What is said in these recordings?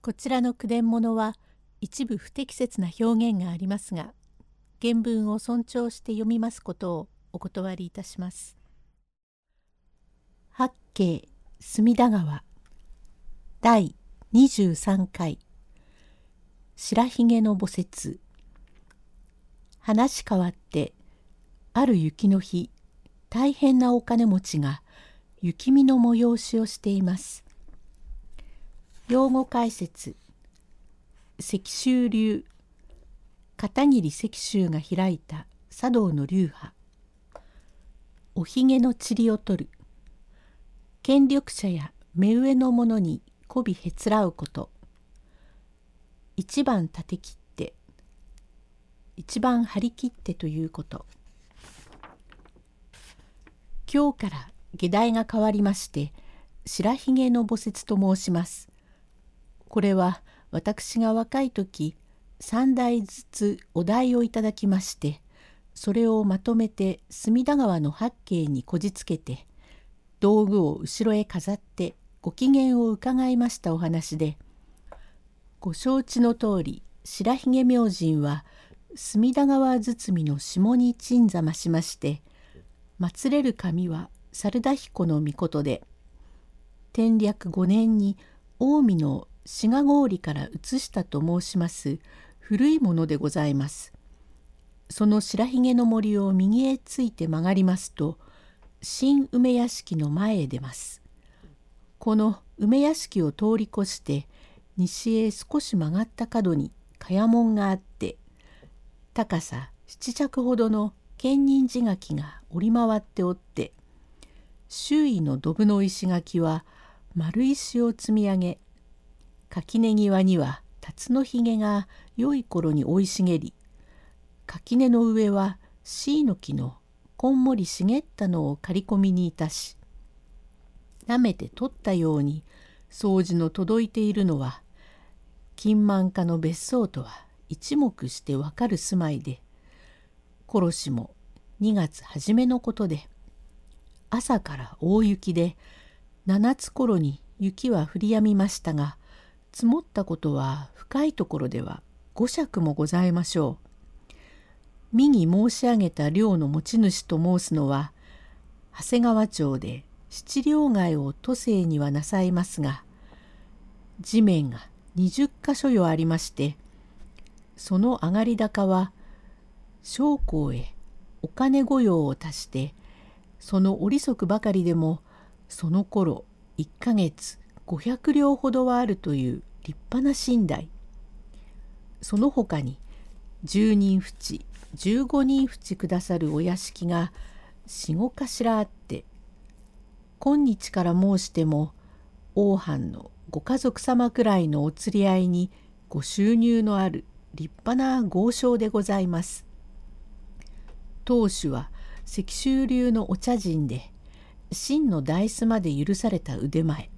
こちらの句伝物は一部不適切な表現がありますが原文を尊重して読みますことをお断りいたします。八景隅田川第23回白ひげの墓説話変わってある雪の日大変なお金持ちが雪見の催しをしています。用語解説。石州流。片桐石州が開いた。茶道の流派。おひげの塵を取る。権力者や目上の者に媚びへつらうこと。一番立て切って。一番張り切ってということ。今日から下題が変わりまして白ひげの墓説と申します。これは私が若い時3台ずつお題をいただきましてそれをまとめて隅田川の八景にこじつけて道具を後ろへ飾ってご機嫌を伺いましたお話でご承知の通り白ひげ明神は隅田川包みの下に鎮座ましまして祀れる神は猿田彦の御で天略5年に近江の志賀郡から移したと申します古いものでございます。その白ひげの森を右へついて曲がりますと新梅屋敷の前へ出ます。この梅屋敷を通り越して西へ少し曲がった角に茅門があって高さ七着ほどの建仁寺垣が折り回っておって周囲のドブの石垣は丸石を積み上げ垣根際には辰のひげが良い頃に生い茂り垣根の上は椎の木のこんもり茂ったのを刈り込みにいたし舐めて取ったように掃除の届いているのは金満家の別荘とは一目してわかる住まいで殺しも2月初めのことで朝から大雪で7つ頃に雪は降りやみましたが積もったことは深いところでは五尺もございましょう。右申し上げた寮の持ち主と申すのは長谷川町で七両街を都政にはなさいますが地面が20箇所よありましてその上がり高は将校へお金御用を足してその折り足ばかりでもその頃1ヶ月500両ほどはあるという立派な寝台その他に10人淵15人淵くださるお屋敷が45頭あって今日から申しても王藩のご家族様くらいのお釣り合いにご収入のある立派な豪商でございます。当主は石州流のお茶人で真の大須まで許された腕前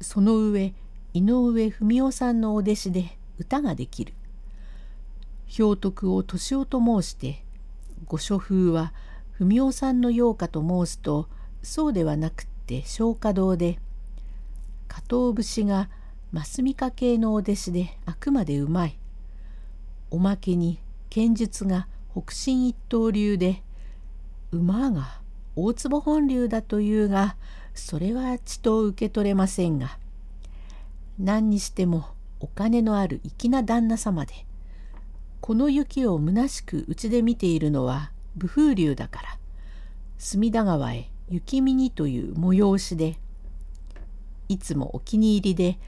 その上井上文夫さんのお弟子で歌ができる。氷徳を年男と申してご書風は文夫さんの用かと申すとそうではなくって松花堂で加藤節が増見家系のお弟子であくまでうまい。おまけに剣術が北進一刀流で馬が大坪本流だというがそれはちと受け取れませんが何にしてもお金のある粋な旦那様でこの雪を虚しくうちで見ているのは武風流だから隅田川へ雪見にという催しでいつもお気に入りで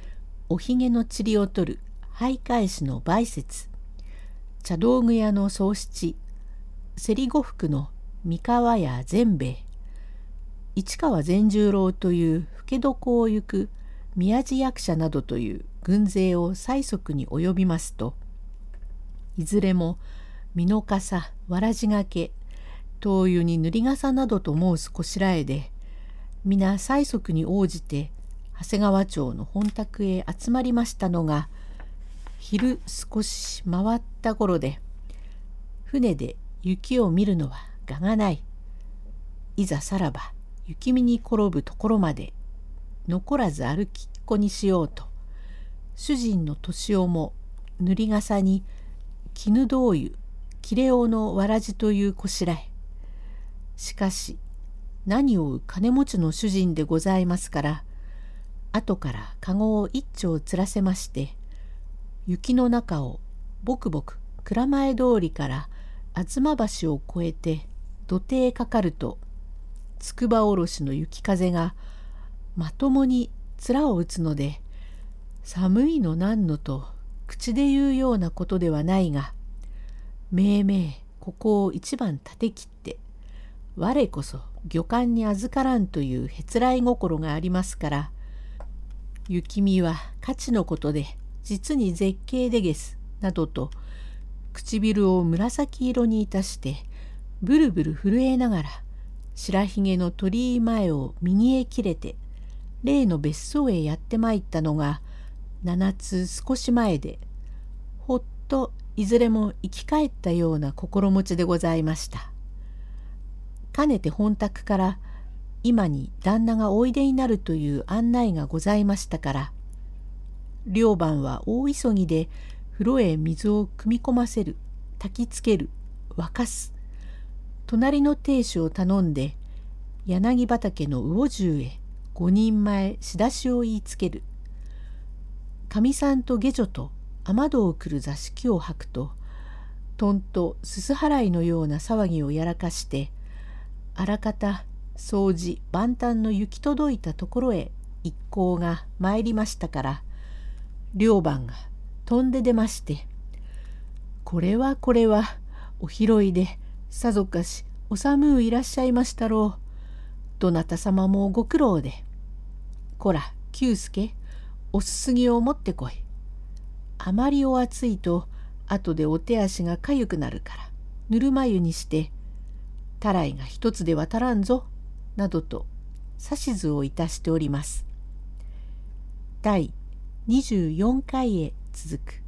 おひげの塵を取る徘徊師の梅雪茶道具屋の宗七競り呉服の三河屋善兵衛市川善十郎という老け床を行く宮地役者などという軍勢を催促に及びますといずれも美濃笠わらじがけ灯油に塗り笠などと申すこしらえで皆催促に応じて長谷川町の本宅へ集まりましたのが昼少し回った頃で船で雪を見るのは我がない。いざさらば雪見に転ぶところまで残らず歩きっこにしようと主人の年男も塗り笠に絹銅油切れ尾のわらじというこしらえ。しかし何をう金持ちの主人でございますから後から籠を一丁つらせまして雪の中をぼくぼく蔵前通りから吾妻橋を越えて土手へかかると筑波おろしの雪風がまともに面を打つので寒いのなんのと口で言うようなことではないがめいめいここを一番立て切って我こそ漁官に預からんというへつらい心がありますから雪見は価値のことで実に絶景でげすなどと唇を紫色にいたしてブルブル震えながら白ひげの鳥居前を右へ切れて例の別荘へやってまいったのが7つ少し前でほっといずれも生き返ったような心持ちでございました。かねて本宅から今に旦那がおいでになるという案内がございましたから両番は大急ぎで風呂へ水を汲み込ませる焚きつける沸かす隣の亭主を頼んで柳畑の魚重へ五人前仕出しを言いつける。かみさんと下女と雨戸を来る座敷を吐くととんとすす払いのような騒ぎをやらかしてあらかた掃除万端の行き届いたところへ一行が参りましたから両番が飛んで出まして「これはこれはお拾いでさぞかしお寒ういらっしゃいましたろう。どなた様もご苦労で。こら久助おすすぎを持ってこい。あまりお暑いと後でお手足がかゆくなるからぬるま湯にしてたらいが一つでは足らんぞ」などと指図をいたしております。第24回へ続く。